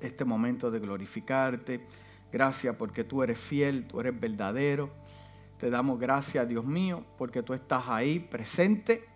este momento de glorificarte. Gracias porque tú eres fiel, tú eres verdadero. Te damos gracias, Dios mío, porque tú estás ahí presente.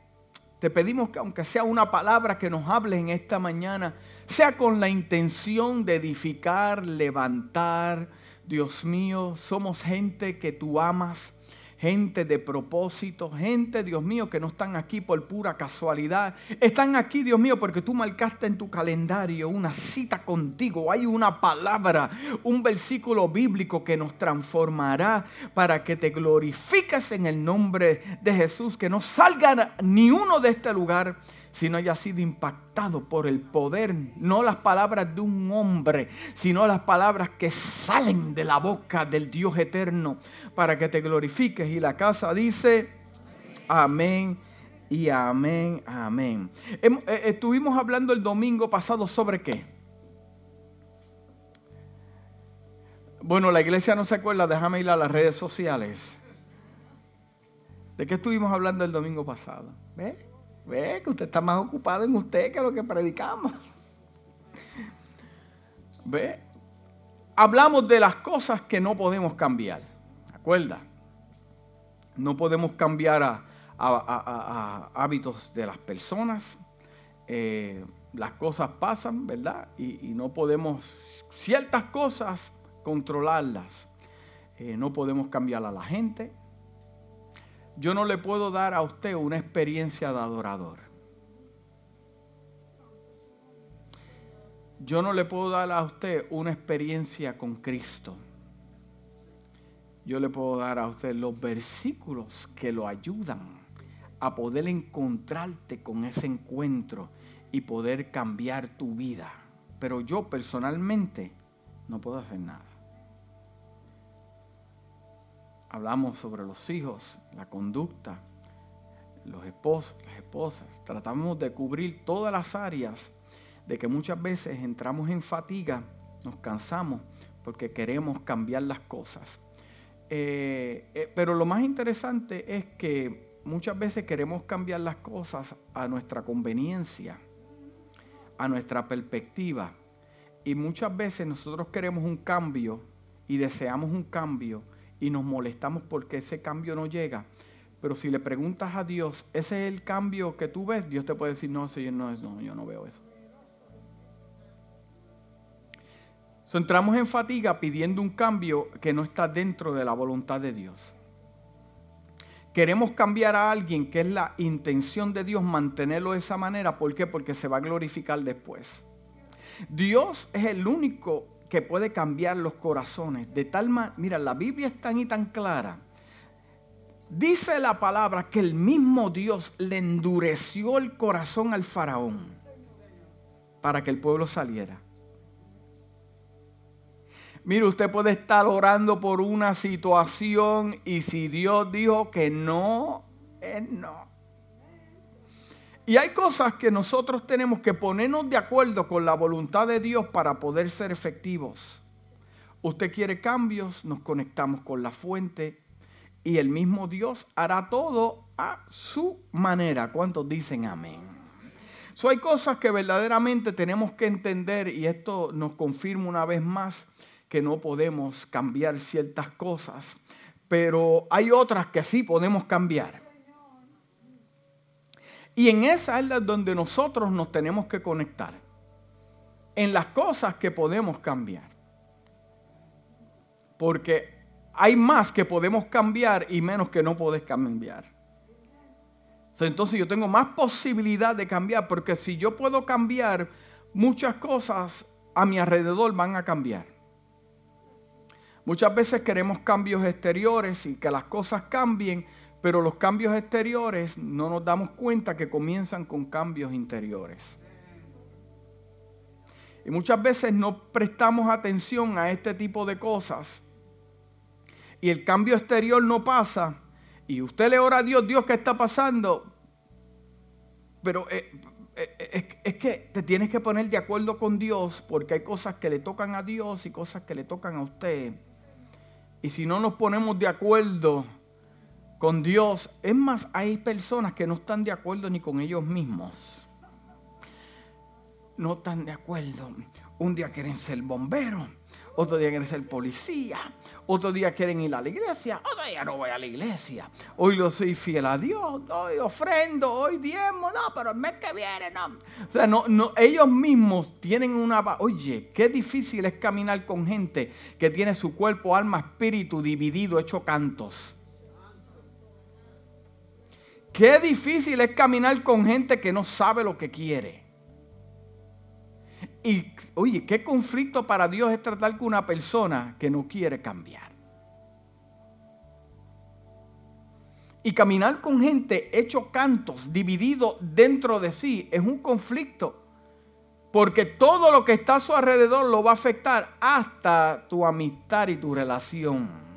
Te pedimos que aunque sea una palabra que nos hable en esta mañana, sea con la intención de edificar, levantar. Dios mío, somos gente que tú amas gente de propósito, gente, Dios mío, que no están aquí por pura casualidad. Están aquí, Dios mío, porque tú marcaste en tu calendario una cita contigo. Hay una palabra, un versículo bíblico que nos transformará para que te glorifiques en el nombre de Jesús. Que no salga ni uno de este lugar si no haya sido impactado por el poder, no las palabras de un hombre, sino las palabras que salen de la boca del Dios eterno para que te glorifiques. Y la casa dice, amén y amén, amén. Eh, estuvimos hablando el domingo pasado sobre qué. Bueno, la iglesia no se acuerda, déjame ir a las redes sociales. ¿De qué estuvimos hablando el domingo pasado? ¿Ves? Ve que usted está más ocupado en usted que lo que predicamos. Ve. Hablamos de las cosas que no podemos cambiar. ¿Acuerda? No podemos cambiar a, hábitos de las personas. Eh, las cosas pasan, ¿verdad? Y, no podemos ciertas cosas controlarlas. Eh, no podemos cambiar a la gente yo no le puedo dar a usted una experiencia de adorador. Yo no le puedo dar a usted una experiencia con Cristo. Yo le puedo dar a usted los versículos que lo ayudan a poder encontrarte con ese encuentro y poder cambiar tu vida. Pero yo personalmente no puedo hacer nada. Hablamos sobre los hijos, la conducta, los esposos, las esposas. Tratamos de cubrir todas las áreas de que muchas veces entramos en fatiga, nos cansamos porque queremos cambiar las cosas. Eh, eh, pero lo más interesante es que muchas veces queremos cambiar las cosas a nuestra conveniencia, a nuestra perspectiva. Y muchas veces nosotros queremos un cambio y deseamos un cambio y nos molestamos porque ese cambio no llega. Pero si le preguntas a Dios, ¿ese es el cambio que tú ves? Dios te puede decir, no, señor, no, no yo no veo eso. entramos en fatiga pidiendo un cambio que no está dentro de la voluntad de Dios. Queremos cambiar a alguien que es la intención de Dios mantenerlo de esa manera. ¿Por qué? Porque se va a glorificar después. Dios es el único que puede cambiar los corazones. De tal manera, mira, la Biblia es tan y tan clara. Dice la palabra que el mismo Dios le endureció el corazón al faraón para que el pueblo saliera. Mire, usted puede estar orando por una situación y si Dios dijo que no, es no. Y hay cosas que nosotros tenemos que ponernos de acuerdo con la voluntad de Dios para poder ser efectivos. Usted quiere cambios, nos conectamos con la fuente y el mismo Dios hará todo a su manera. ¿Cuántos dicen amén? So, hay cosas que verdaderamente tenemos que entender y esto nos confirma una vez más que no podemos cambiar ciertas cosas, pero hay otras que sí podemos cambiar. Y en esa es donde nosotros nos tenemos que conectar. En las cosas que podemos cambiar. Porque hay más que podemos cambiar y menos que no puedes cambiar. Entonces yo tengo más posibilidad de cambiar porque si yo puedo cambiar, muchas cosas a mi alrededor van a cambiar. Muchas veces queremos cambios exteriores y que las cosas cambien, pero los cambios exteriores no nos damos cuenta que comienzan con cambios interiores. Y muchas veces no prestamos atención a este tipo de cosas. Y el cambio exterior no pasa. Y usted le ora a Dios, Dios, ¿qué está pasando? Pero eh, eh, es que te tienes que poner de acuerdo con Dios porque hay cosas que le tocan a Dios y cosas que le tocan a usted. Y si no nos ponemos de acuerdo, con Dios. Es más, hay personas que no están de acuerdo ni con ellos mismos. no están de acuerdo. Un día quieren ser bomberos, otro día quieren ser policía, otro día quieren ir a la iglesia, otro día no voy a la iglesia. Hoy lo soy fiel a Dios, hoy ofrendo, hoy diezmo, no, pero el mes que viene no. O sea, no, no, ellos mismos tienen una... Oye, qué difícil es caminar con gente que tiene su cuerpo, alma, espíritu dividido, hecho cantos. Qué difícil es caminar con gente que no sabe lo que quiere. Y oye, qué conflicto para Dios es tratar con una persona que no quiere cambiar. Y caminar con gente hecho cantos, dividido dentro de sí, es un conflicto. Porque todo lo que está a su alrededor lo va a afectar hasta tu amistad y tu relación.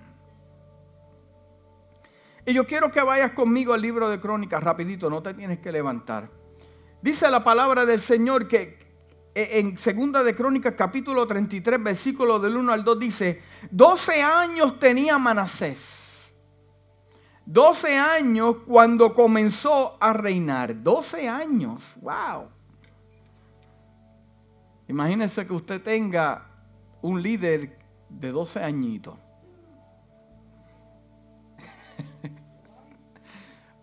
Yo quiero que vayas conmigo al libro de Crónicas, rapidito, no te tienes que levantar. Dice la palabra del Señor que en segunda de Crónicas capítulo 33 versículo del 1 al 2 dice, 12 años tenía Manasés. 12 años cuando comenzó a reinar. 12 años. Wow. Imagínese que usted tenga un líder de 12 añitos.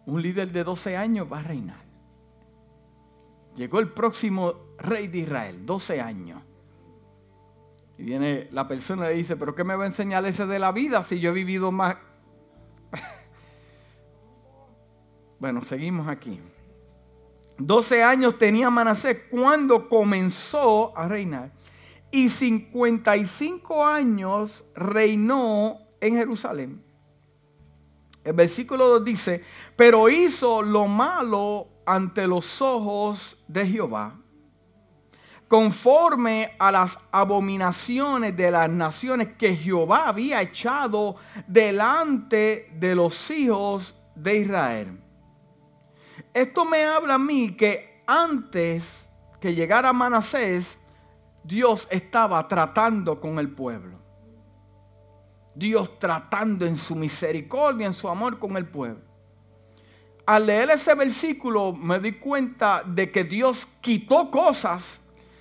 Un líder de 12 años va a reinar. Llegó el próximo rey de Israel, 12 años. Y viene la persona y le dice, pero ¿qué me va a enseñar ese de la vida si yo he vivido más? bueno, seguimos aquí. 12 años tenía Manasés cuando comenzó a reinar. Y 55 años reinó en Jerusalén. El versículo 2 dice, pero hizo lo malo ante los ojos de Jehová, conforme a las abominaciones de las naciones que Jehová había echado delante de los hijos de Israel. Esto me habla a mí que antes que llegara Manasés, Dios estaba tratando con el pueblo. Dios tratando en su misericordia, en su amor con el pueblo. Al leer ese versículo me di cuenta de que Dios quitó cosas,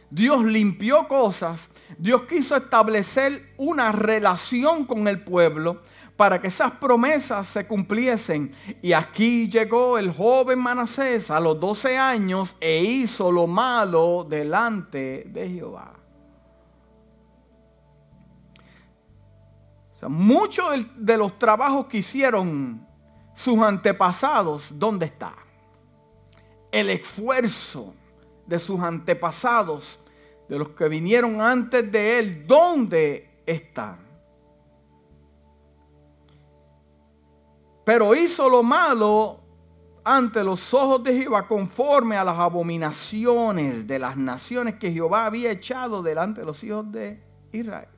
Dios limpió cosas, Dios quiso establecer una relación con el pueblo para que esas promesas se cumpliesen. Y aquí llegó el joven Manasés a los 12 años e hizo lo malo delante de Jehová. O sea, muchos de los trabajos que hicieron sus antepasados, ¿dónde está? El esfuerzo de sus antepasados, de los que vinieron antes de él, ¿dónde está? Pero hizo lo malo ante los ojos de Jehová conforme a las abominaciones de las naciones que Jehová había echado delante de los hijos de Israel.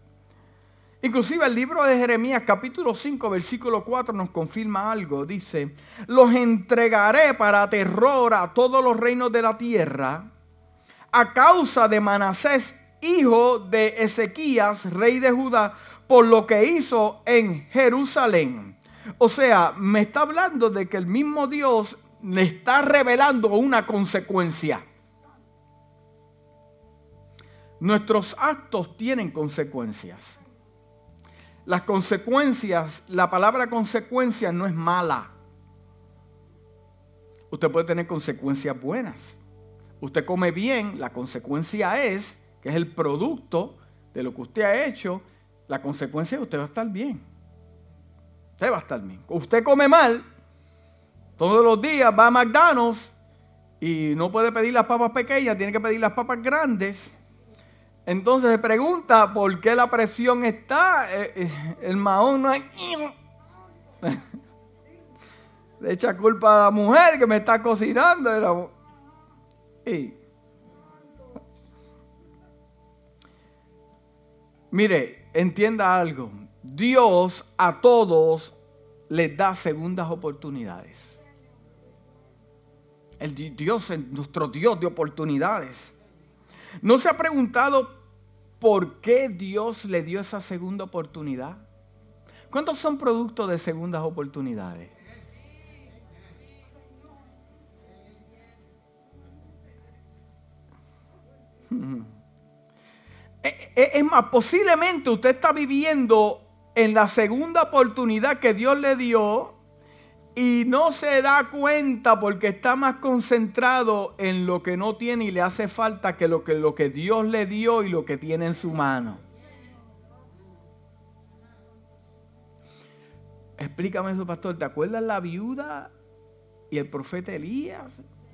Inclusive el libro de Jeremías capítulo 5 versículo 4 nos confirma algo. Dice, los entregaré para terror a todos los reinos de la tierra a causa de Manasés, hijo de Ezequías, rey de Judá, por lo que hizo en Jerusalén. O sea, me está hablando de que el mismo Dios le está revelando una consecuencia. Nuestros actos tienen consecuencias. Las consecuencias, la palabra consecuencia no es mala. Usted puede tener consecuencias buenas. Usted come bien, la consecuencia es que es el producto de lo que usted ha hecho. La consecuencia es que usted va a estar bien. Usted va a estar bien. Usted come mal, todos los días va a McDonald's y no puede pedir las papas pequeñas, tiene que pedir las papas grandes. Entonces se pregunta por qué la presión está, eh, eh, el mahón no hay... Le echa culpa a la mujer que me está cocinando. Mire, entienda algo. Dios a todos les da segundas oportunidades. El Dios es nuestro Dios de oportunidades. ¿No se ha preguntado por qué Dios le dio esa segunda oportunidad? ¿Cuántos son productos de segundas oportunidades? Eh, eh, es más, posiblemente usted está viviendo en la segunda oportunidad que Dios le dio y no se da cuenta porque está más concentrado en lo que no tiene y le hace falta que lo que, lo que Dios le dio y lo que tiene en su mano. Explícame eso, pastor. ¿Te acuerdas la viuda y el profeta Elías?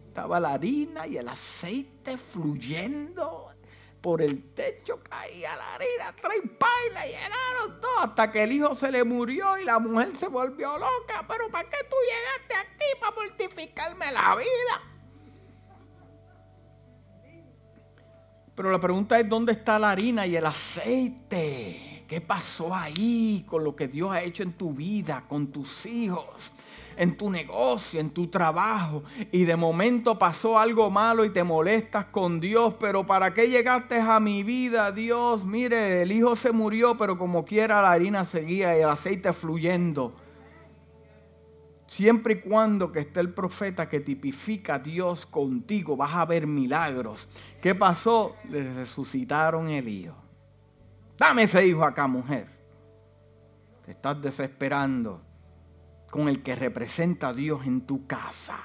Estaba la harina y el aceite fluyendo por el techo caía la harina, tres la llenaron todo hasta que el hijo se le murió y la mujer se volvió loca. Pero ¿para qué tú llegaste aquí para mortificarme la vida? Pero la pregunta es ¿dónde está la harina y el aceite? ¿Qué pasó ahí con lo que Dios ha hecho en tu vida, con tus hijos? En tu negocio, en tu trabajo, y de momento pasó algo malo y te molestas con Dios, pero ¿para qué llegaste a mi vida, Dios? Mire, el hijo se murió, pero como quiera la harina seguía y el aceite fluyendo. Siempre y cuando que esté el profeta que tipifica a Dios contigo, vas a ver milagros. ¿Qué pasó? Le resucitaron el hijo. Dame ese hijo acá, mujer. Te estás desesperando con el que representa a Dios en tu casa.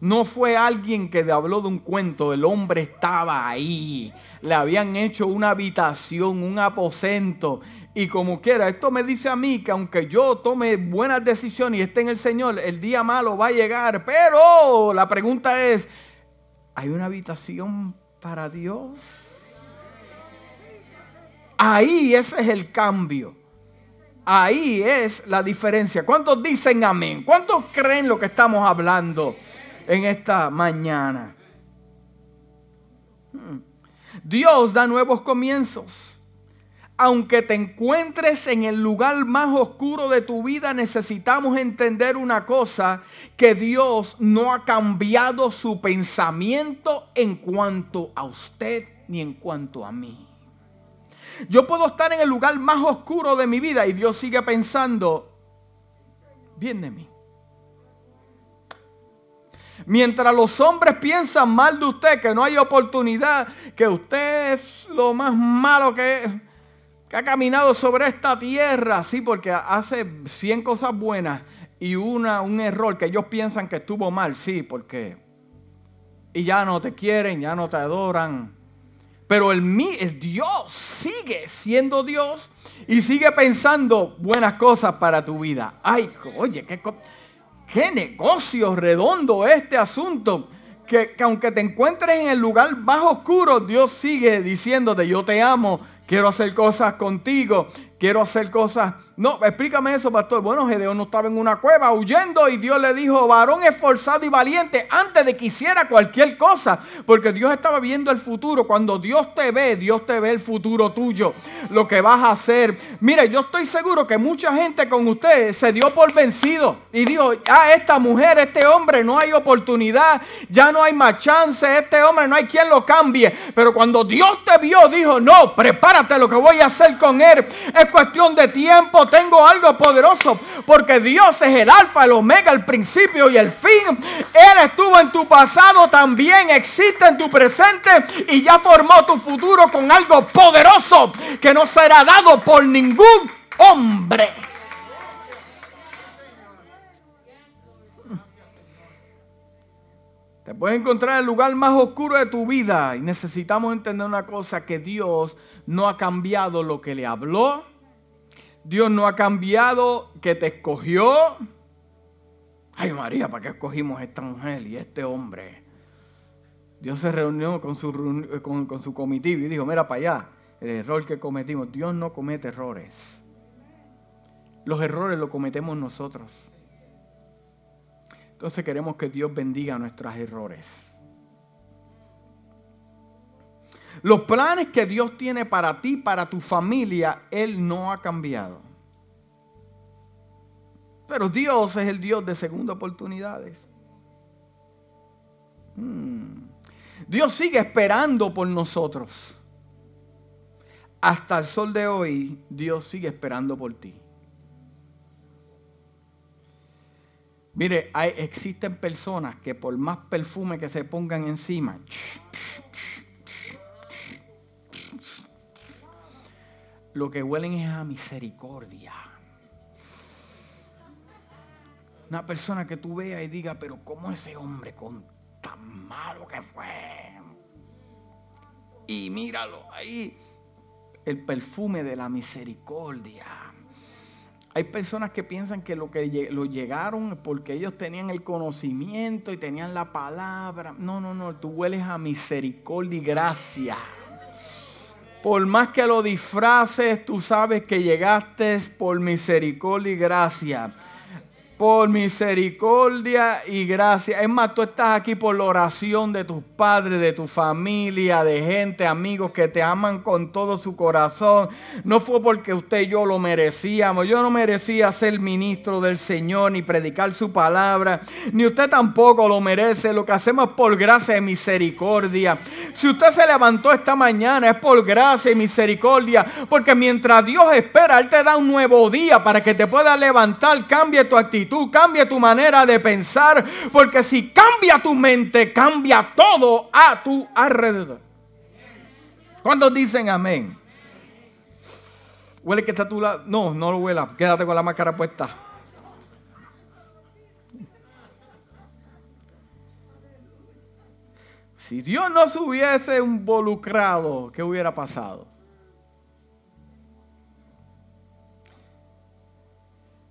No fue alguien que te habló de un cuento, el hombre estaba ahí. Le habían hecho una habitación, un aposento. Y como quiera, esto me dice a mí que aunque yo tome buenas decisiones y esté en el Señor, el día malo va a llegar. Pero la pregunta es, ¿hay una habitación para Dios? Ahí ese es el cambio. Ahí es la diferencia. ¿Cuántos dicen amén? ¿Cuántos creen lo que estamos hablando en esta mañana? Hmm. Dios da nuevos comienzos. Aunque te encuentres en el lugar más oscuro de tu vida, necesitamos entender una cosa, que Dios no ha cambiado su pensamiento en cuanto a usted ni en cuanto a mí. Yo puedo estar en el lugar más oscuro de mi vida y Dios sigue pensando bien de mí. Mientras los hombres piensan mal de usted, que no hay oportunidad, que usted es lo más malo que, que ha caminado sobre esta tierra, sí, porque hace 100 cosas buenas y una, un error que ellos piensan que estuvo mal, sí, porque... Y ya no te quieren, ya no te adoran, pero el, el Dios sigue siendo Dios y sigue pensando buenas cosas para tu vida. Ay, oye, qué, qué negocio redondo este asunto. Que, que, aunque te encuentres en el lugar más oscuro, Dios sigue diciéndote, yo te amo, quiero hacer cosas contigo, quiero hacer cosas no, explícame eso, pastor. Bueno, Gedeón no estaba en una cueva huyendo y Dios le dijo, varón esforzado y valiente, antes de que hiciera cualquier cosa, porque Dios estaba viendo el futuro. Cuando Dios te ve, Dios te ve el futuro tuyo, lo que vas a hacer. Mire, yo estoy seguro que mucha gente con usted se dio por vencido y dijo, ah, esta mujer, este hombre, no hay oportunidad, ya no hay más chance, este hombre no hay quien lo cambie. Pero cuando Dios te vio, dijo, no, prepárate lo que voy a hacer con él. Es cuestión de tiempo tengo algo poderoso, porque Dios es el alfa, el omega, el principio y el fin. Él estuvo en tu pasado, también existe en tu presente y ya formó tu futuro con algo poderoso que no será dado por ningún hombre. Te puedes encontrar en el lugar más oscuro de tu vida y necesitamos entender una cosa, que Dios no ha cambiado lo que le habló, Dios no ha cambiado, que te escogió. Ay María, ¿para qué escogimos esta mujer y este hombre? Dios se reunió con su, con, su comitiva y dijo, mira para allá, el error que cometimos. Dios no comete errores. Los errores los cometemos nosotros. Entonces queremos que Dios bendiga nuestros errores. Los planes que Dios tiene para ti, para tu familia, Él no ha cambiado. Pero Dios es el Dios de segunda oportunidades. Hmm. Dios sigue esperando por nosotros. Hasta el sol de hoy, Dios sigue esperando por ti. Mire, hay, existen personas que por más perfume que se pongan encima, lo que huelen es a misericordia. Una persona que tú veas y diga, pero ¿cómo ese hombre con tan malo que fue? Y míralo ahí, el perfume de la misericordia. Hay personas que piensan que lo que lo llegaron porque ellos tenían el conocimiento y tenían la palabra. No, no, no, tú hueles a misericordia y gracia. Por más que lo disfraces, tú sabes que llegaste por misericordia y gracia por misericordia y gracia. Es más, tú estás aquí por la oración de tus padres, de tu familia, de gente, amigos que te aman con todo su corazón. No fue porque usted y yo lo merecíamos. Yo no merecía ser ministro del Señor ni predicar su palabra. Ni usted tampoco lo merece. Lo que hacemos es por gracia y misericordia. Si usted se levantó esta mañana es por gracia y misericordia. Porque mientras Dios espera, Él te da un nuevo día para que te pueda levantar, cambie tu actitud Tú cambia tu manera de pensar, porque si cambia tu mente, cambia todo a tu alrededor. ¿Cuántos dicen amén? Huele que está a tu lado. No, no lo huela. Quédate con la máscara puesta. Si Dios no se hubiese involucrado, ¿qué hubiera pasado?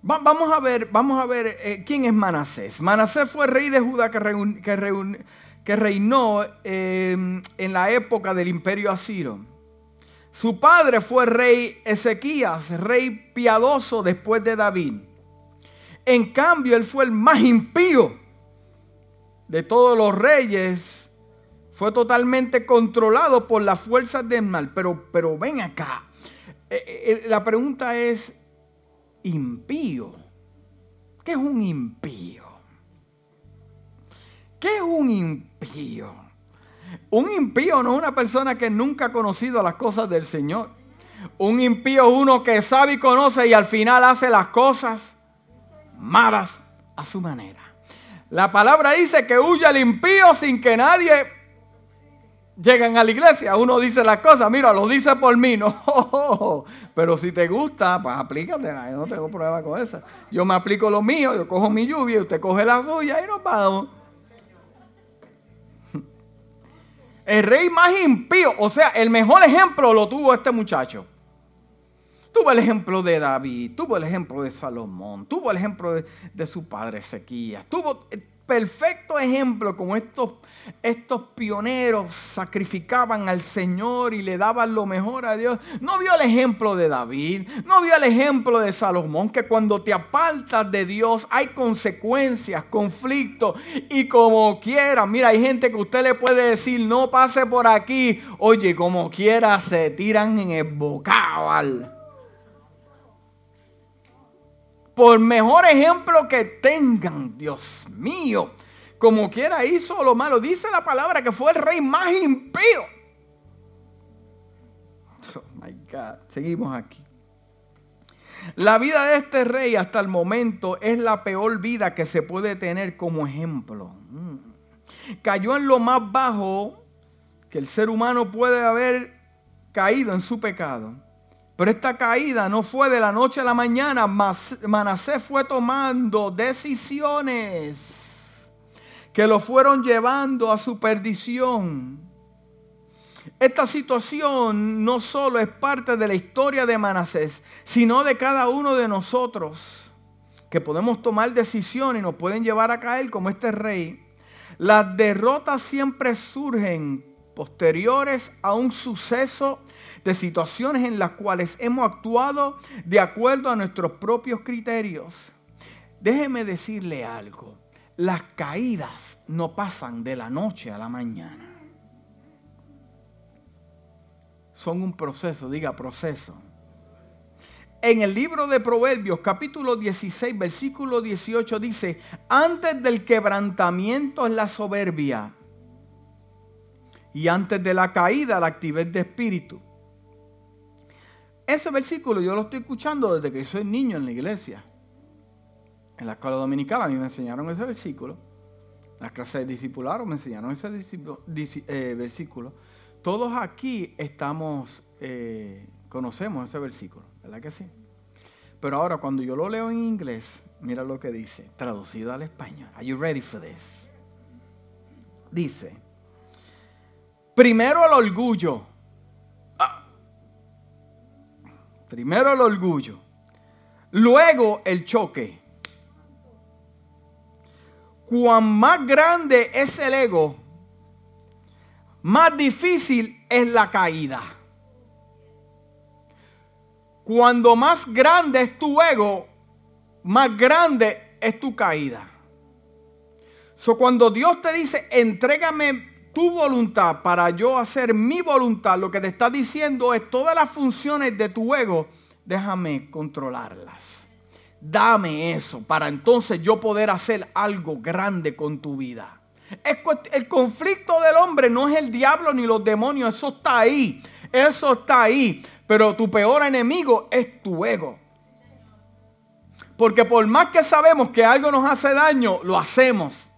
Vamos a ver, vamos a ver eh, quién es Manasés. Manasés fue rey de Judá que, reinó em, en la época del imperio asiro. Su padre fue rey Ezequías, rey piadoso después de David. En cambio, él fue el más impío de todos los reyes. Fue totalmente controlado por las fuerzas del mal. Pero, pero ven acá. Eh, eh, la pregunta es, impío. ¿Qué es un impío? ¿Qué es un impío? Un impío no es una persona que nunca ha conocido las cosas del Señor. Un impío es uno que sabe y conoce y al final hace las cosas malas a su manera. La palabra dice que huye el impío sin que nadie llegan a la iglesia, uno dice las cosas, mira, lo dice por mí, no. Pero si te gusta, pues aplícate, yo no tengo problema con eso. Yo me aplico lo mío, yo cojo mi lluvia, usted coge la suya y nos vamos. El rey más impío, o sea, el mejor ejemplo lo tuvo este muchacho. Tuvo el ejemplo de David, tuvo el ejemplo de Salomón, tuvo el ejemplo de, su padre Ezequías, tuvo perfecto ejemplo como estos estos pioneros sacrificaban al Señor y le daban lo mejor a Dios. No vio el ejemplo de David, no vio el ejemplo de Salomón, que cuando te apartas de Dios hay consecuencias, conflictos y como quiera. Mira, hay gente que usted le puede decir, no pase por aquí. Oye, como quiera se tiran en el bocabal. Por mejor ejemplo que tengan, Dios mío como quiera hizo lo malo. Dice la palabra que fue el rey más impío. Oh my God. Seguimos aquí. La vida de este rey hasta el momento es la peor vida que se puede tener como ejemplo. Mm. Cayó en lo más bajo que el ser humano puede haber caído en su pecado. Pero esta caída no fue de la noche a la mañana. Manasés fue tomando decisiones que lo fueron llevando a su perdición. Esta situación no solo es parte de la historia de Manasés, sino de cada uno de nosotros, que podemos tomar decisiones y nos pueden llevar a caer como este rey. Las derrotas siempre surgen posteriores a un suceso de situaciones en las cuales hemos actuado de acuerdo a nuestros propios criterios. Déjeme decirle algo. Las caídas no pasan de la noche a la mañana. Son un proceso, diga proceso. En el libro de Proverbios capítulo 16 versículo 18 dice, antes del quebrantamiento es la soberbia y antes de la caída la actividad de espíritu. Ese versículo yo lo estoy escuchando desde que soy niño en la iglesia. En la escuela dominical a mí me enseñaron ese versículo. En las clases de discipulado me enseñaron ese eh, versículo. Todos aquí estamos eh, Conocemos ese versículo, ¿verdad que sí? Pero ahora cuando yo lo leo en inglés, mira lo que dice, traducido al español. Are you ready for this? Dice, primero el orgullo. Ah. Primero el orgullo. Luego el choque. Cuan más grande es el ego, más difícil es la caída. Cuando más grande es tu ego, más grande es tu caída. Cuando Dios te dice, entrégame tu voluntad para yo hacer mi voluntad, lo que te está diciendo es todas las funciones de tu ego, déjame controlarlas. Dame eso para entonces yo poder hacer algo grande con tu vida. El conflicto del hombre no es el diablo ni los demonios, eso está ahí, eso está ahí. Pero tu peor enemigo es tu ego. Porque por más que sabemos que algo nos hace daño, lo hacemos.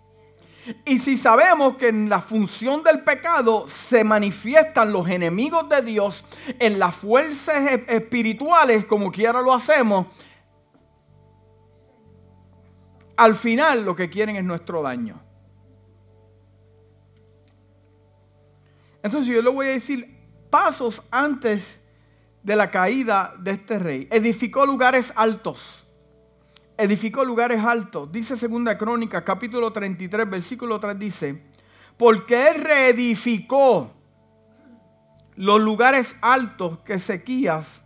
Y si sabemos que en la función del pecado se manifiestan los enemigos de Dios, en las fuerzas e-, espirituales, como quiera lo hacemos, al final lo que quieren es nuestro daño. Entonces yo le voy a decir pasos antes de la caída de este rey. Edificó lugares altos. Edificó lugares altos. Dice segunda crónica, capítulo 33, versículo 3 dice, porque él reedificó los lugares altos que Sequías,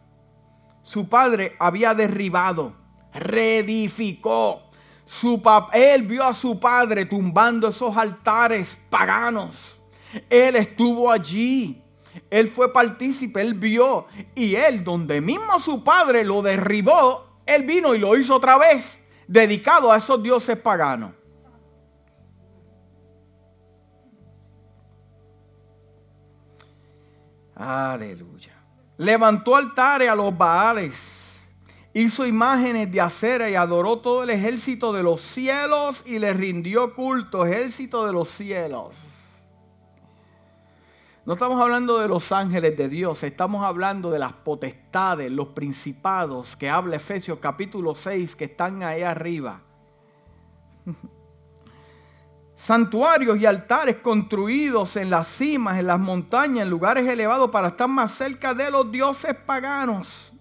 su padre, había derribado. Reedificó. Su él vio a su padre tumbando esos altares paganos. Él estuvo allí. Él fue partícipe, él vio. Y él, donde mismo su padre lo derribó, él vino y lo hizo otra vez, dedicado a esos dioses paganos. Aleluya. Levantó altares a los Baales. Hizo imágenes de acera y adoró todo el ejército de los cielos y le rindió culto, ejército de los cielos. No estamos hablando de los ángeles de Dios, estamos hablando de las potestades, los principados que habla Efesios capítulo 6 que están ahí arriba. Santuarios y altares construidos en las cimas, en las montañas, en lugares elevados para estar más cerca de los dioses paganos.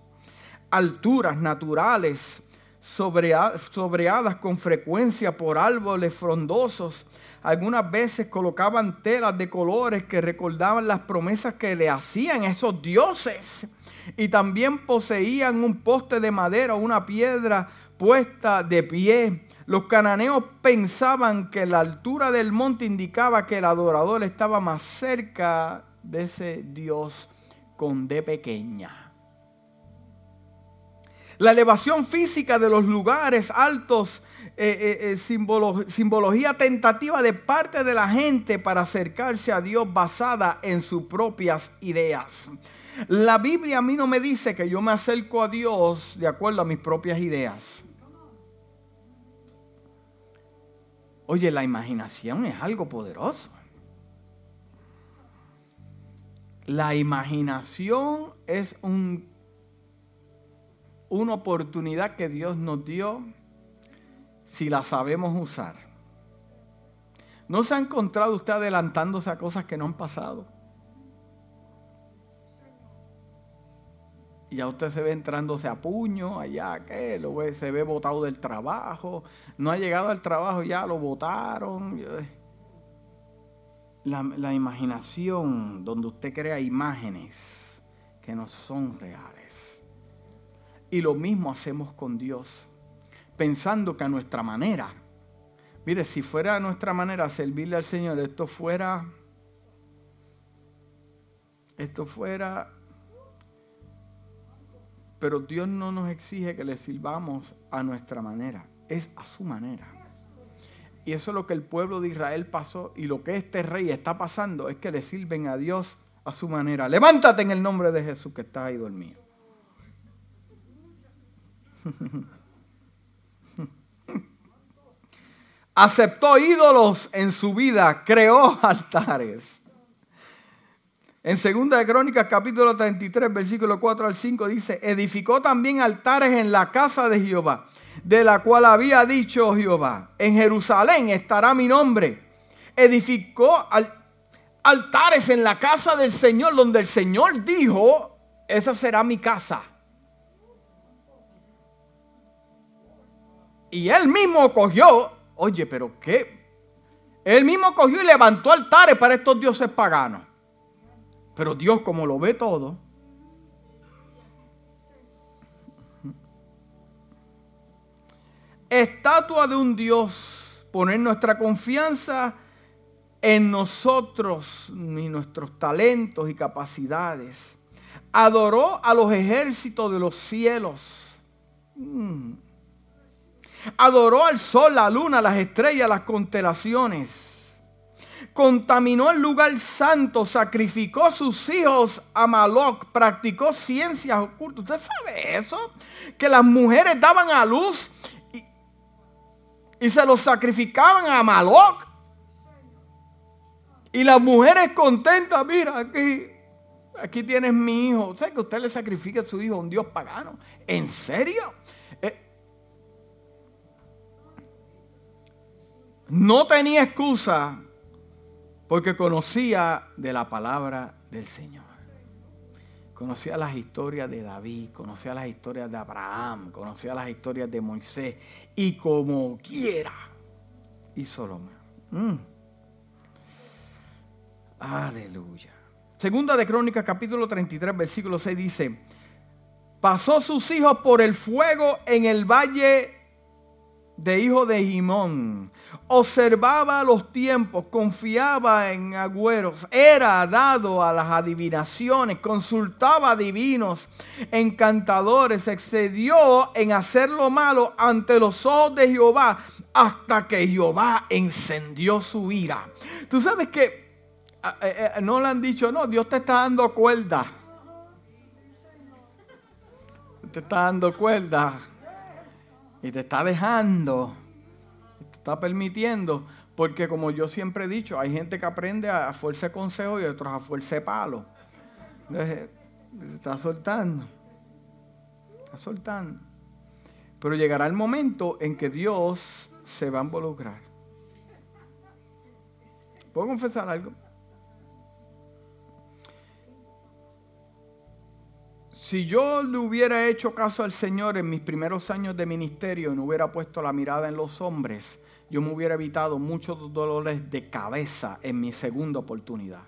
Alturas naturales, sobreadas con frecuencia por árboles frondosos algunas veces colocaban telas de colores que recordaban las promesas que le hacían esos dioses. Y también poseían un poste de madera o una piedra puesta de pie. Los cananeos pensaban que la altura del monte indicaba que el adorador estaba más cerca de ese Dios con D pequeña. La elevación física de los lugares altos eh, eh, eh, simbología tentativa de parte de la gente para acercarse a Dios basada en sus propias ideas. La Biblia a mí no me dice que yo me acerco a Dios de acuerdo a mis propias ideas. Oye, la imaginación es algo poderoso. La imaginación es un, una oportunidad que Dios nos dio si la sabemos usar. ¿No se ha encontrado usted adelantándose a cosas que no han pasado? Y ya usted se ve entrándose a puño allá, ve, se ve botado del trabajo, no ha llegado al trabajo, ya lo votaron. La, la imaginación, donde usted crea imágenes que no son reales. Y lo mismo hacemos con Dios pensando que a nuestra manera, mire, si fuera a nuestra manera servirle al Señor, esto fuera, esto fuera, pero Dios no nos exige que le sirvamos a nuestra manera, es a su manera. Y eso es lo que el pueblo de Israel pasó y lo que este rey está pasando es que le sirven a Dios a su manera. Levántate en el nombre de Jesús que estás ahí dormido. aceptó ídolos en su vida, creó altares. En 2 de Crónicas capítulo 33, versículo 4 al 5 dice, edificó también altares en la casa de Jehová, de la cual había dicho Jehová, en Jerusalén estará mi nombre. Edificó altares en la casa del Señor, donde el Señor dijo, esa será mi casa. Y él mismo cogió, oye, pero qué, él mismo cogió y levantó altares para estos dioses paganos. Pero Dios como lo ve todo, estatua de un Dios, poner nuestra confianza en nosotros y nuestros talentos y capacidades. Adoró a los ejércitos de los cielos. Mm. Adoró al sol, la luna, las estrellas, las constelaciones contaminó el lugar santo, sacrificó sus hijos a Maloc, practicó ciencias ocultas. ¿Usted sabe eso? Que las mujeres daban a luz y, se los sacrificaban a Maloc. Y las mujeres contentas, mira, aquí, aquí tienes mi hijo. ¿Usted que usted le sacrifica a su hijo a un Dios pagano? ¿En serio? No tenía excusa porque conocía de la palabra del Señor. Conocía las historias de David, conocía las historias de Abraham, conocía las historias de Moisés. Y como quiera, hizo lo mm. Aleluya. Segunda de Crónicas, capítulo 33, versículo 6 dice, pasó sus hijos por el fuego en el valle de hijo de Jimón observaba los tiempos, confiaba en agüeros, era dado a las adivinaciones, consultaba divinos, encantadores, excedió en hacer lo malo ante los ojos de Jehová hasta que Jehová encendió su ira. Tú sabes que eh, eh, no le han dicho, no, Dios te está dando cuerda. Te está dando cuerda y te está dejando está permitiendo, porque como yo siempre he dicho, hay gente que aprende a fuerza de consejo y otros a fuerza de palo. Entonces, está soltando, está soltando. Pero llegará el momento en que Dios se va a involucrar. ¿Puedo confesar algo? Si yo le hubiera hecho caso al Señor en mis primeros años de ministerio y no hubiera puesto la mirada en los hombres, yo me hubiera evitado muchos dolores de cabeza en mi segunda oportunidad.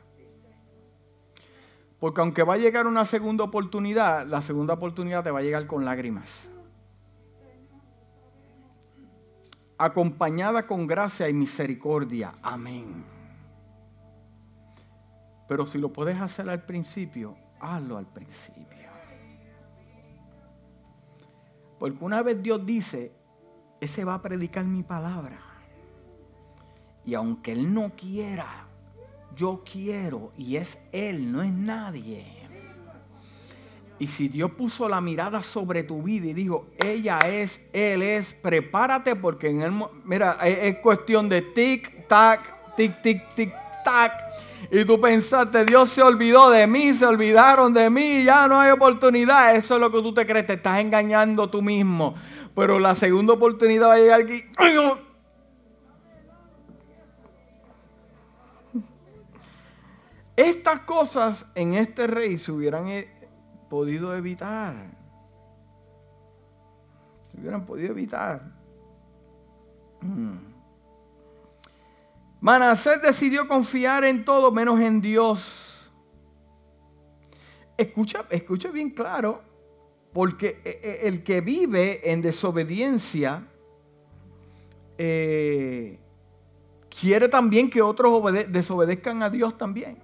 Porque aunque va a llegar una segunda oportunidad, la segunda oportunidad te va a llegar con lágrimas. Acompañada con gracia y misericordia. Amén. Pero si lo puedes hacer al principio, hazlo al principio. Porque una vez Dios dice, ese va a predicar mi palabra. Y aunque Él no quiera, yo quiero y es Él, no es nadie. Y si Dios puso la mirada sobre tu vida y dijo, ella es, Él es, prepárate porque en el, mira, es, cuestión de tic, tac, tic, tic, tic, tac. Y tú pensaste, Dios se olvidó de mí, se olvidaron de mí, ya no hay oportunidad. Eso es lo que tú te crees, te estás engañando tú mismo. Pero la segunda oportunidad va a llegar aquí. Estas cosas en este rey se hubieran eh, podido evitar. Se hubieran podido evitar. Manasés decidió confiar en todo menos en Dios. Escucha, escucha bien claro, porque eh, eh, el que vive en desobediencia quiere también que otros desobedezcan a Dios también.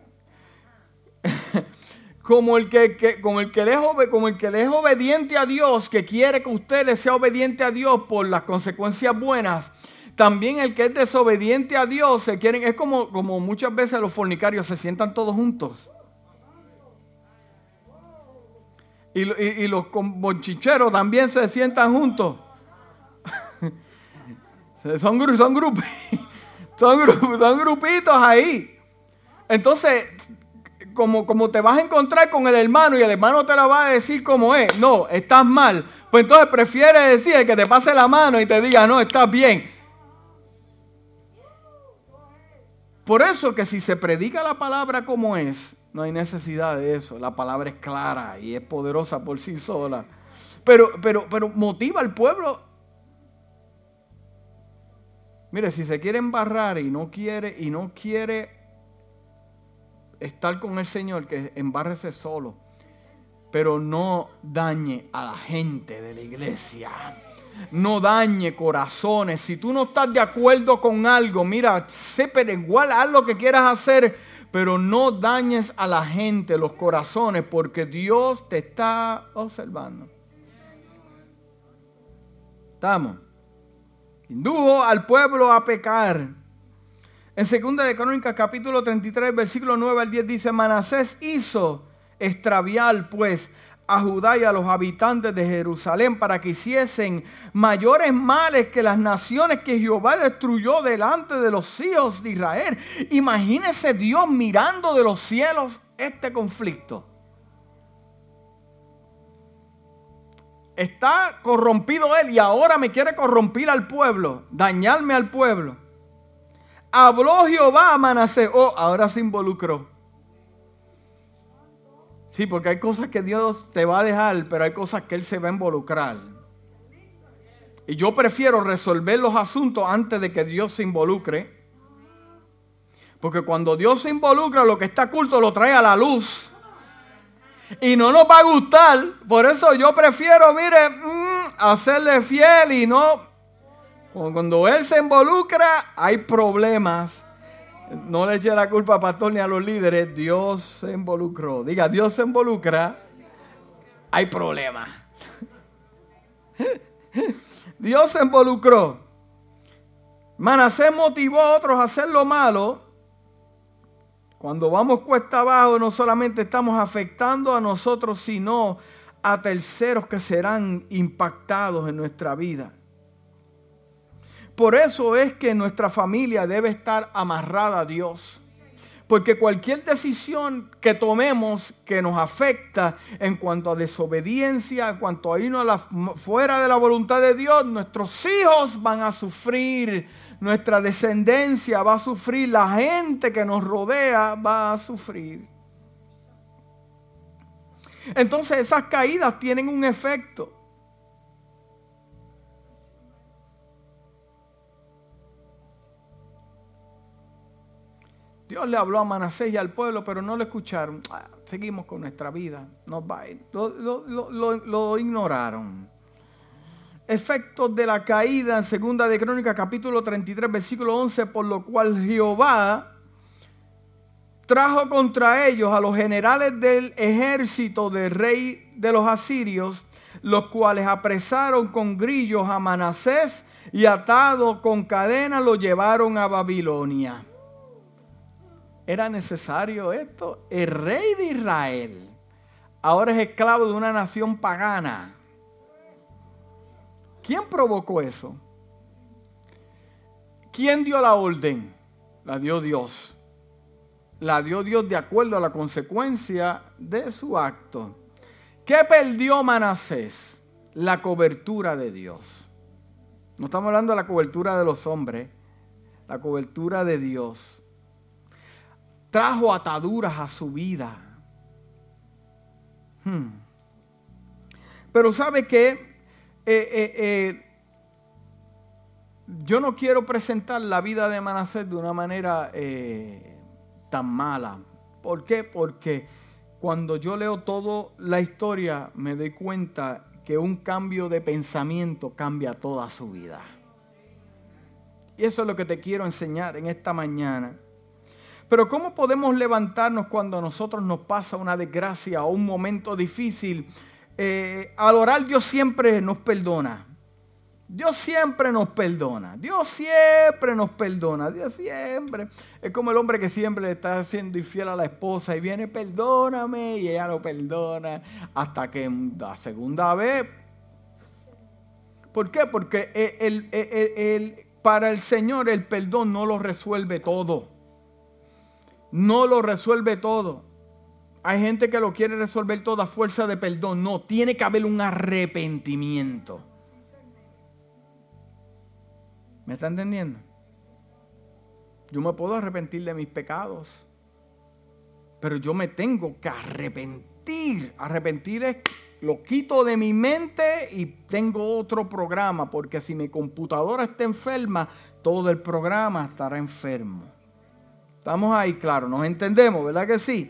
como el que, como el que, le como el que le es obediente a Dios, que quiere que usted le sea obediente a Dios por las consecuencias buenas, también el que es desobediente a Dios se quieren, es como, como muchas veces los fornicarios se sientan todos juntos. Y, los bonchicheros también se sientan juntos. son, son, son, son grupitos ahí. Entonces, como, como te vas a encontrar con el hermano y el hermano te la va a decir como es. No, estás mal. Pues entonces prefieres decir que te pase la mano y te diga, no, estás bien. Por eso que si se predica la palabra como es, no hay necesidad de eso. La palabra es clara y es poderosa por sí sola. Pero, pero, pero motiva al pueblo. Mire, si se quiere embarrar y no quiere, y no quiere estar con el Señor, que embárrese solo. Pero no dañe a la gente de la iglesia no dañe corazones. Si tú no estás de acuerdo con algo, mira, sé igual, haz lo que quieras hacer, pero no dañes a la gente, los corazones, porque Dios te está observando. Estamos. Indujo al pueblo a pecar. En segunda de Crónicas capítulo 33 versículo 9 al 10 dice, Manasés hizo extraviar pues a Judá y a los habitantes de Jerusalén para que hiciesen mayores males que las naciones que Jehová destruyó delante de los hijos de Israel. Imagínese Dios mirando de los cielos este conflicto. Está corrompido él y ahora me quiere corrompir al pueblo, dañarme al pueblo. Habló Jehová a Manasés, oh, ahora se involucró. Sí, porque hay cosas que Dios te va a dejar, pero hay cosas que Él se va a involucrar. Y yo prefiero resolver los asuntos antes de que Dios se involucre. Porque cuando Dios se involucra, lo que está oculto lo trae a la luz. Y no nos va a gustar. Por eso yo prefiero, mire, mm, hacerle fiel y no. Cuando Él se involucra, hay problemas. No le eche la culpa a pastor ni a los líderes. Dios se involucró. Diga, Dios se involucra. Hay problemas. Dios se involucró. Manasés motivó a otros a hacer lo malo. Cuando vamos cuesta abajo, no solamente estamos afectando a nosotros, sino a terceros que serán impactados en nuestra vida. Por eso es que nuestra familia debe estar amarrada a Dios. Porque cualquier decisión que tomemos que nos afecta en cuanto a desobediencia, en cuanto a irnos fuera de la voluntad de Dios, nuestros hijos van a sufrir, nuestra descendencia va a sufrir, la gente que nos rodea va a sufrir. Entonces esas caídas tienen un efecto. Dios le habló a Manasés y al pueblo, pero no lo escucharon. Ah, seguimos con nuestra vida. Nos va. Lo, ignoraron. Efectos de la caída en segunda de Crónica capítulo 33 versículo 11, por lo cual Jehová trajo contra ellos a los generales del ejército del rey de los asirios, los cuales apresaron con grillos a Manasés y atado con cadena lo llevaron a Babilonia. ¿Era necesario esto? El rey de Israel ahora es esclavo de una nación pagana. ¿Quién provocó eso? ¿Quién dio la orden? La dio Dios. La dio Dios de acuerdo a la consecuencia de su acto. ¿Qué perdió Manasés? La cobertura de Dios. No estamos hablando de la cobertura de los hombres, la cobertura de Dios trajo ataduras a su vida. Hmm. Pero sabe que eh, eh, eh, yo no quiero presentar la vida de Manasés de una manera tan mala. ¿Por qué? Porque cuando yo leo toda la historia me doy cuenta que un cambio de pensamiento cambia toda su vida. Y eso es lo que te quiero enseñar en esta mañana. Pero ¿cómo podemos levantarnos cuando a nosotros nos pasa una desgracia o un momento difícil? Eh, al orar Dios siempre nos perdona. Dios siempre nos perdona. Dios siempre nos perdona. Dios siempre. Es como el hombre que siempre está siendo infiel a la esposa y viene, perdóname, y ella lo perdona. Hasta que la segunda vez. ¿Por qué? Porque para el Señor el perdón no lo resuelve todo no lo resuelve todo. Hay gente que lo quiere resolver toda fuerza de perdón. No, tiene que haber un arrepentimiento. ¿Me está entendiendo? Yo me puedo arrepentir de mis pecados, pero yo me tengo que arrepentir. Arrepentir es lo quito de mi mente y tengo otro programa, porque si mi computadora está enferma, todo el programa estará enfermo. Estamos ahí, claro, nos entendemos, ¿verdad que sí?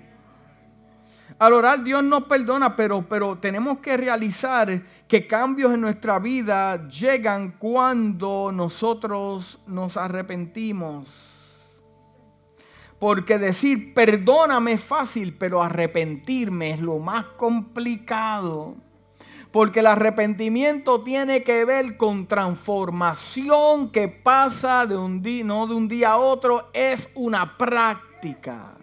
Al orar Dios nos perdona, pero, pero tenemos que realizar que cambios en nuestra vida llegan cuando nosotros nos arrepentimos. Porque decir perdóname es fácil, pero arrepentirme es lo más complicado. Porque el arrepentimiento tiene que ver con transformación que pasa de un día, no de un día a otro, es una práctica.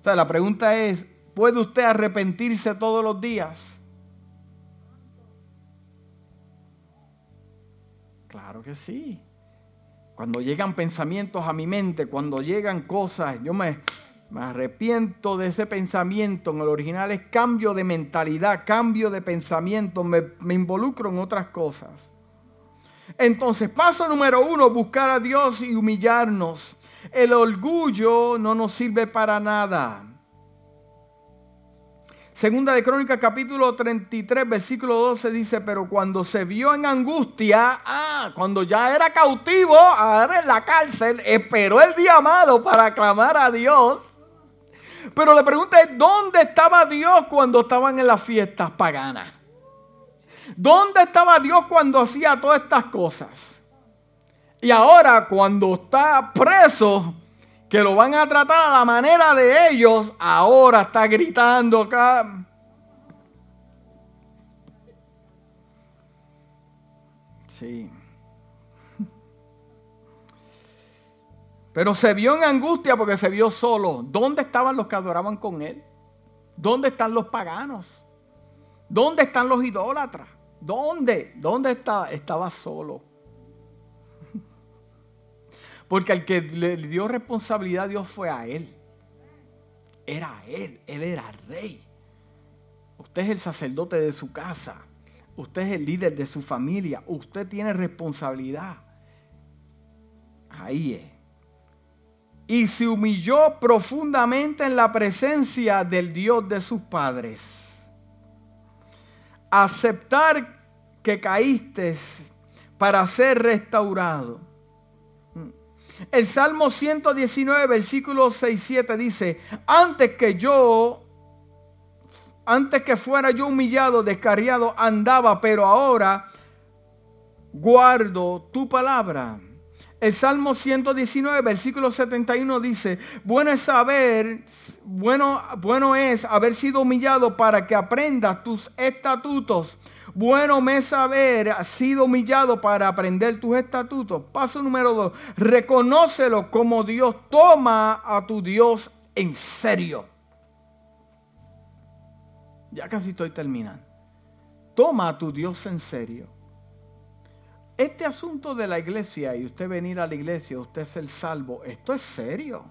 O sea, la pregunta es, ¿puede usted arrepentirse todos los días? Claro que sí. Cuando llegan pensamientos a mi mente, cuando llegan cosas, yo me, me arrepiento de ese pensamiento. En el original es cambio de mentalidad, cambio de pensamiento. Me, involucro en otras cosas. Entonces, paso número uno, buscar a Dios y humillarnos. El orgullo no nos sirve para nada. Segunda de Crónicas capítulo 33 versículo 12 dice, pero cuando se vio en angustia, ah, cuando ya era cautivo, ahora en la cárcel, esperó el día amado para clamar a Dios. Pero le pregunta ¿dónde estaba Dios cuando estaban en las fiestas paganas? ¿Dónde estaba Dios cuando hacía todas estas cosas? Y ahora cuando está preso, que lo van a tratar a la manera de ellos, ahora está gritando acá. Sí. Pero se vio en angustia porque se vio solo. ¿Dónde estaban los que adoraban con él? ¿Dónde están los paganos? ¿Dónde están los idólatras? ¿Dónde? ¿Dónde estaba? Estaba solo. Porque al que le dio responsabilidad Dios fue a él. Era él, él era rey. Usted es el sacerdote de su casa. Usted es el líder de su familia. Usted tiene responsabilidad. Ahí es. Y se humilló profundamente en la presencia del Dios de sus padres. Aceptar que caíste para ser restaurado el Salmo 119, versículo 6, 7 dice, antes que yo, antes que fuera yo humillado, descarriado, andaba, pero ahora guardo tu palabra. El Salmo 119, versículo 71 dice, bueno es saber, bueno, bueno es haber sido humillado para que aprendas tus estatutos. Bueno me es haber sido humillado para aprender tus estatutos. Paso número dos, reconócelo como Dios. Toma a tu Dios en serio. Ya casi estoy terminando. Toma a tu Dios en serio. Este asunto de la iglesia y usted venir a la iglesia, usted es el salvo, esto es serio.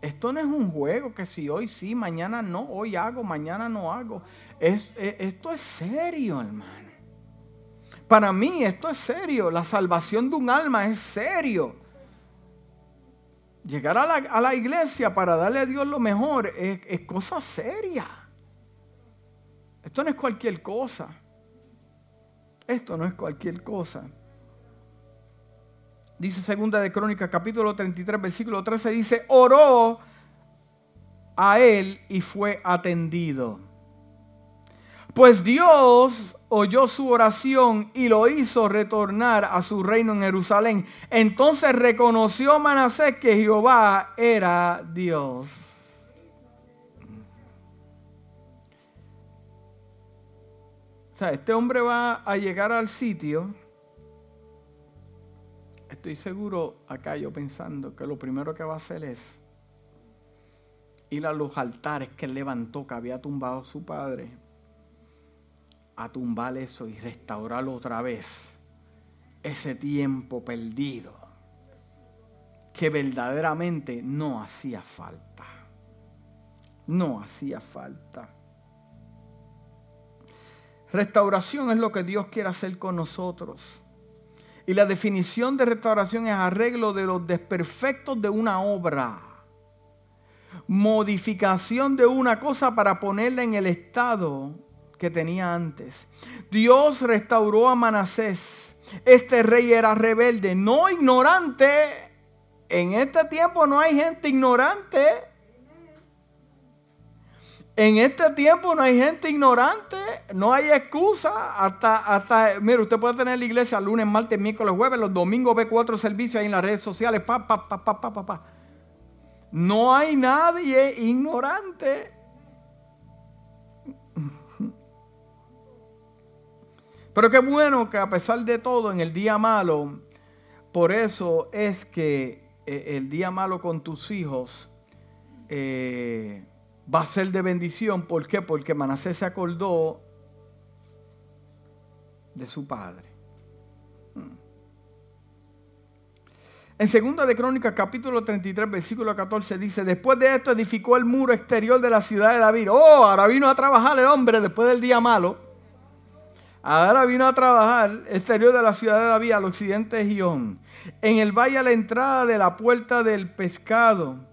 Esto no es un juego que si hoy sí, mañana no, hoy hago, mañana no hago. Es, e, esto es serio, hermano. Para mí esto es serio. La salvación de un alma es serio. Llegar a la, iglesia para darle a Dios lo mejor es, es cosa seria. Esto no es cualquier cosa. Esto no es cualquier cosa. Dice segunda de Crónicas capítulo 33 versículo 13 dice, oró a él y fue atendido. Pues Dios oyó su oración y lo hizo retornar a su reino en Jerusalén. Entonces reconoció Manasés que Jehová era Dios. Sea, este hombre va a llegar al sitio. Estoy seguro acá yo pensando que lo primero que va a hacer es ir a los altares que él levantó, que había tumbado su padre a tumbar eso y restaurarlo otra vez. Ese tiempo perdido que verdaderamente no hacía falta. no hacía falta. Restauración es lo que Dios quiere hacer con nosotros. Y la definición de restauración es arreglo de los desperfectos de una obra. Modificación de una cosa para ponerla en el estado que tenía antes. Dios restauró a Manasés. Este rey era rebelde, no ignorante. En este tiempo no hay gente ignorante. En este tiempo no hay gente ignorante, no hay excusa. Hasta, hasta, mire, usted puede tener la iglesia lunes, martes, miércoles, jueves, los domingos ve cuatro servicios ahí en las redes sociales. Pa, pa, pa, pa, pa, No hay nadie ignorante. Pero qué bueno que a pesar de todo, en el día malo, por eso es que eh, el día malo con tus hijos, eh, va a ser de bendición. ¿Por qué? Porque Manasés se acordó de su padre. Hmm. En segunda de Crónicas, capítulo 33, versículo 14, dice, después de esto edificó el muro exterior de la ciudad de David. Oh, ahora vino a trabajar el hombre después del día malo. Ahora vino a trabajar exterior de la ciudad de David al occidente de Gion. En el valle a la entrada de la puerta del pescado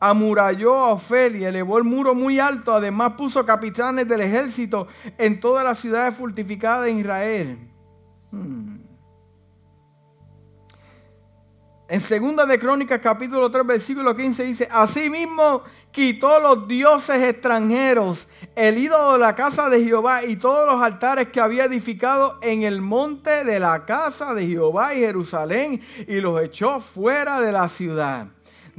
amuralló a Ofelia, elevó el muro muy alto, además puso capitanes del ejército en todas las ciudades fortificadas de Israel. Hmm. En segunda de Crónicas capítulo 3 versículo 15 dice, asimismo quitó los dioses extranjeros, el ídolo de la casa de Jehová y todos los altares que había edificado en el monte de la casa de Jehová y Jerusalén y los echó fuera de la ciudad.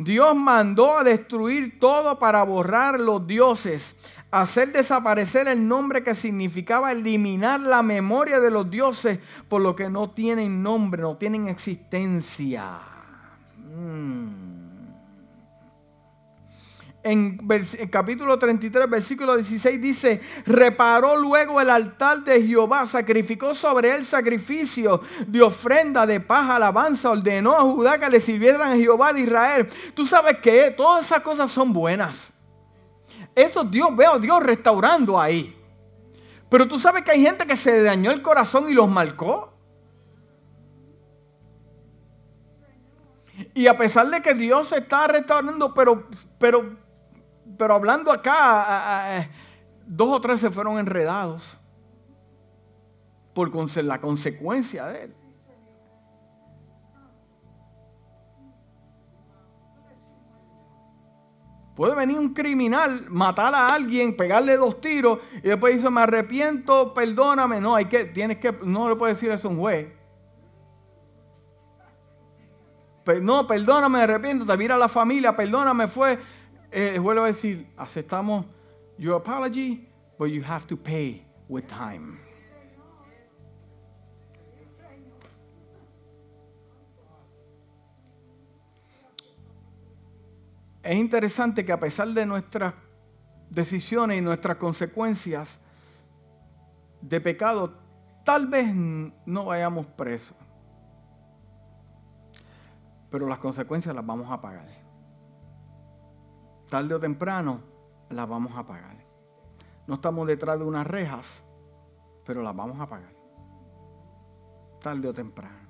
Dios mandó a destruir todo para borrar los dioses, hacer desaparecer el nombre que significaba eliminar la memoria de los dioses, por lo que no tienen nombre, no tienen existencia. Mm. En, capítulo 33, versículo 16 dice, reparó luego el altar de Jehová, sacrificó sobre él sacrificio de ofrenda, de paz, alabanza, ordenó a Judá que le sirvieran a Jehová de Israel. Tú sabes que todas esas cosas son buenas. Eso Dios, veo Dios restaurando ahí. Pero tú sabes que hay gente que se dañó el corazón y los marcó. Y a pesar de que Dios se está restaurando, pero, pero pero hablando acá, dos o tres se fueron enredados por la consecuencia de él. Puede venir un criminal, matar a alguien, pegarle dos tiros y después dice, me arrepiento, perdóname. No, hay que, tienes que, no le puede decir eso a un juez. No, perdóname, me arrepiento, te mira la familia, perdóname, fue eh, vuelvo a decir, aceptamos your apology, but you have to pay with time. Es interesante que a pesar de nuestras decisiones y nuestras consecuencias de pecado, tal vez no vayamos presos. Pero las consecuencias las vamos a pagar tarde o temprano las vamos a pagar. No estamos detrás de unas rejas, pero las vamos a pagar. Tarde o temprano.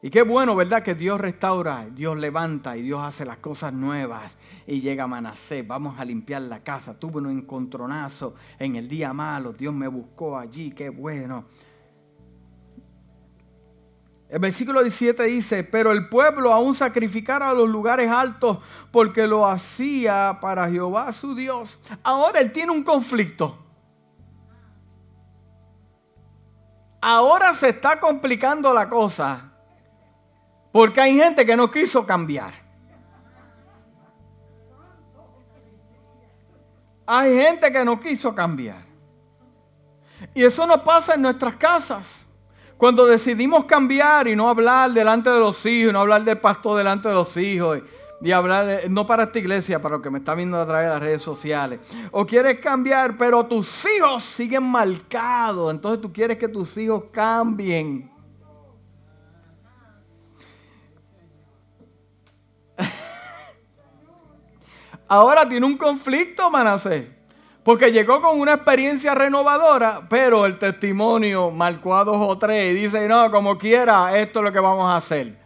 Y qué bueno, ¿verdad? Que Dios restaura, Dios levanta y Dios hace las cosas nuevas. Y llega Manasés, vamos a limpiar la casa. Tuve un encontronazo en el día malo, Dios me buscó allí, qué bueno. El versículo 17 dice, pero el pueblo aún sacrificara a los lugares altos porque lo hacía para Jehová su Dios. Ahora él tiene un conflicto. Ahora se está complicando la cosa porque hay gente que no quiso cambiar. Hay gente que no quiso cambiar. Y eso no pasa en nuestras casas. Cuando decidimos cambiar y no hablar delante de los hijos, no hablar del pastor delante de los hijos, y hablar, no para esta iglesia, para los que me están viendo a través de las redes sociales. O quieres cambiar, pero tus hijos siguen marcados. Entonces tú quieres que tus hijos cambien. Ahora tiene un conflicto Manasés. Porque llegó con una experiencia renovadora, pero el testimonio marcó a dos o tres y dice, no, como quiera, esto es lo que vamos a hacer.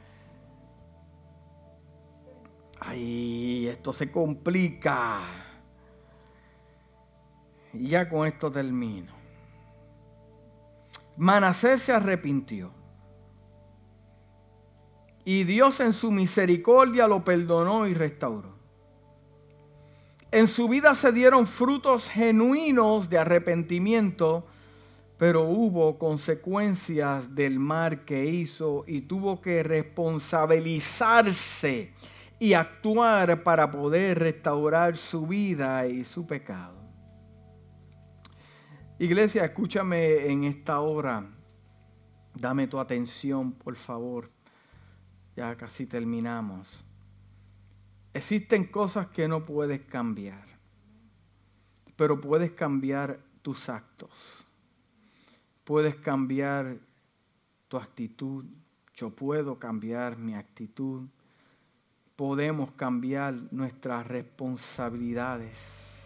Ay, esto se complica. Y ya con esto termino. Manasés se arrepintió. Y Dios en su misericordia lo perdonó y restauró. En su vida se dieron frutos genuinos de arrepentimiento, pero hubo consecuencias del mal que hizo y tuvo que responsabilizarse y actuar para poder restaurar su vida y su pecado. Iglesia, escúchame en esta hora. Dame tu atención, por favor. Ya casi terminamos. Existen cosas que no puedes cambiar, pero puedes cambiar tus actos. Puedes cambiar tu actitud. Yo puedo cambiar mi actitud. Podemos cambiar nuestras responsabilidades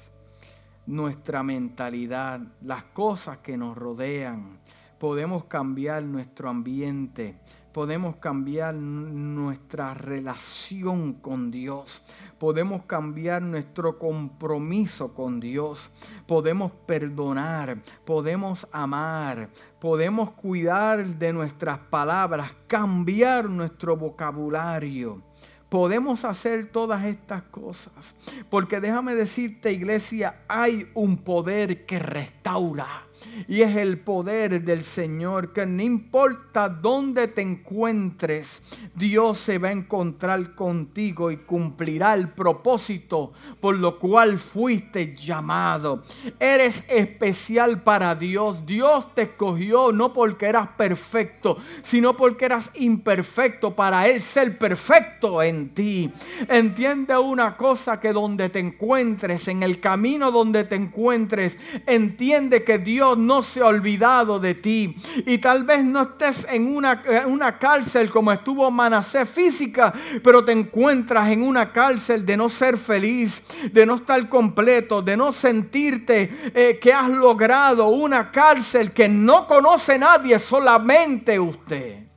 nuestra mentalidad, las cosas que nos rodean. Podemos cambiar nuestro ambiente, podemos cambiar nuestra relación con Dios, podemos cambiar nuestro compromiso con Dios, podemos perdonar, podemos amar, podemos cuidar de nuestras palabras, cambiar nuestro vocabulario Podemos hacer todas estas cosas. Porque déjame decirte, iglesia, hay un poder que restaura. Y es el poder del Señor que no importa dónde te encuentres, Dios se va a encontrar contigo y cumplirá el propósito por lo cual fuiste llamado. Eres especial para Dios. Dios te escogió no porque eras perfecto, sino porque eras imperfecto para Él ser perfecto en ti. Entiende una cosa que donde te encuentres, en el camino donde te encuentres, entiende que Dios no se ha olvidado de ti. Y tal vez no estés en una, una cárcel como estuvo Manasés física, pero te encuentras en una cárcel de no ser feliz, de no estar completo, de no sentirte eh, que has logrado una cárcel que no conoce nadie, solamente usted.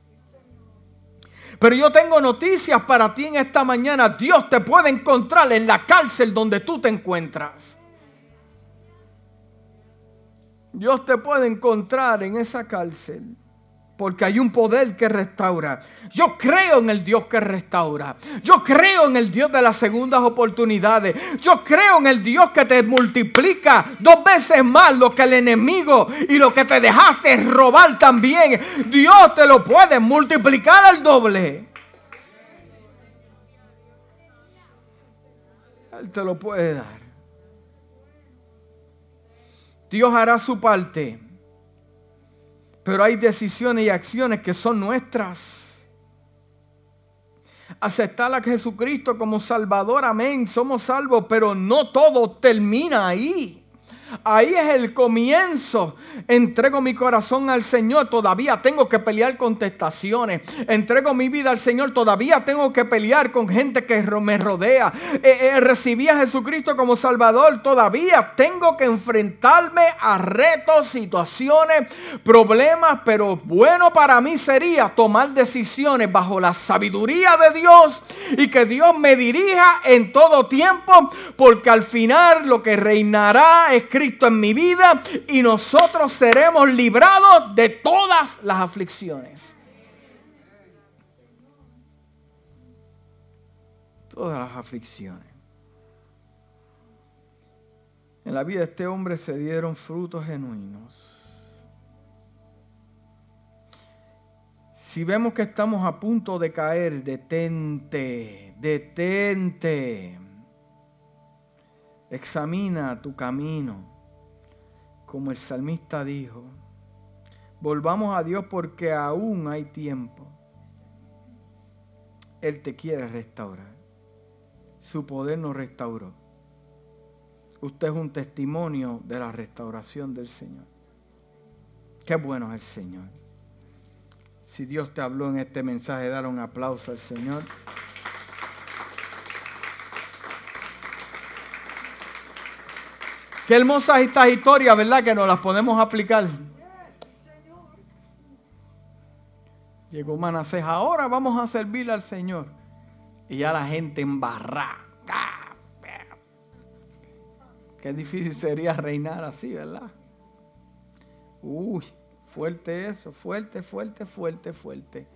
Pero yo tengo noticias para ti en esta mañana. Dios te puede encontrar en la cárcel donde tú te encuentras. Dios te puede encontrar en esa cárcel. Porque hay un poder que restaura. Yo creo en el Dios que restaura. Yo creo en el Dios de las segundas oportunidades. Yo creo en el Dios que te multiplica dos veces más lo que el enemigo y lo que te dejaste robar también. Dios te lo puede multiplicar al doble. Él te lo puede dar. Dios hará su parte. Pero hay decisiones y acciones que son nuestras. Aceptar a Jesucristo como Salvador, amén. Somos salvos, pero no todo termina ahí. Ahí es el comienzo. Entrego mi corazón al Señor. Todavía tengo que pelear con testaciones. Entrego mi vida al Señor. Todavía tengo que pelear con gente que me rodea. Eh, eh, recibí a Jesucristo como Salvador. Todavía tengo que enfrentarme a retos, situaciones, problemas. Pero bueno para mí sería tomar decisiones bajo la sabiduría de Dios y que Dios me dirija en todo tiempo. Porque al final lo que reinará es Cristo en mi vida y nosotros seremos librados de todas las aflicciones. Todas las aflicciones. En la vida de este hombre se dieron frutos genuinos. Si vemos que estamos a punto de caer, detente, detente. Examina tu camino como el salmista dijo, volvamos a Dios porque aún hay tiempo. Él te quiere restaurar. Su poder nos restauró. Usted es un testimonio de la restauración del Señor. Qué bueno es el Señor. Si Dios te habló en este mensaje, dar un aplauso al Señor. Qué hermosas estas historias, ¿verdad? Que nos las podemos aplicar. Llegó Manasés, ahora vamos a servirle al Señor. Y ya la gente embarrada. Qué difícil sería reinar así, ¿verdad? Uy, fuerte eso, fuerte, fuerte, fuerte, fuerte.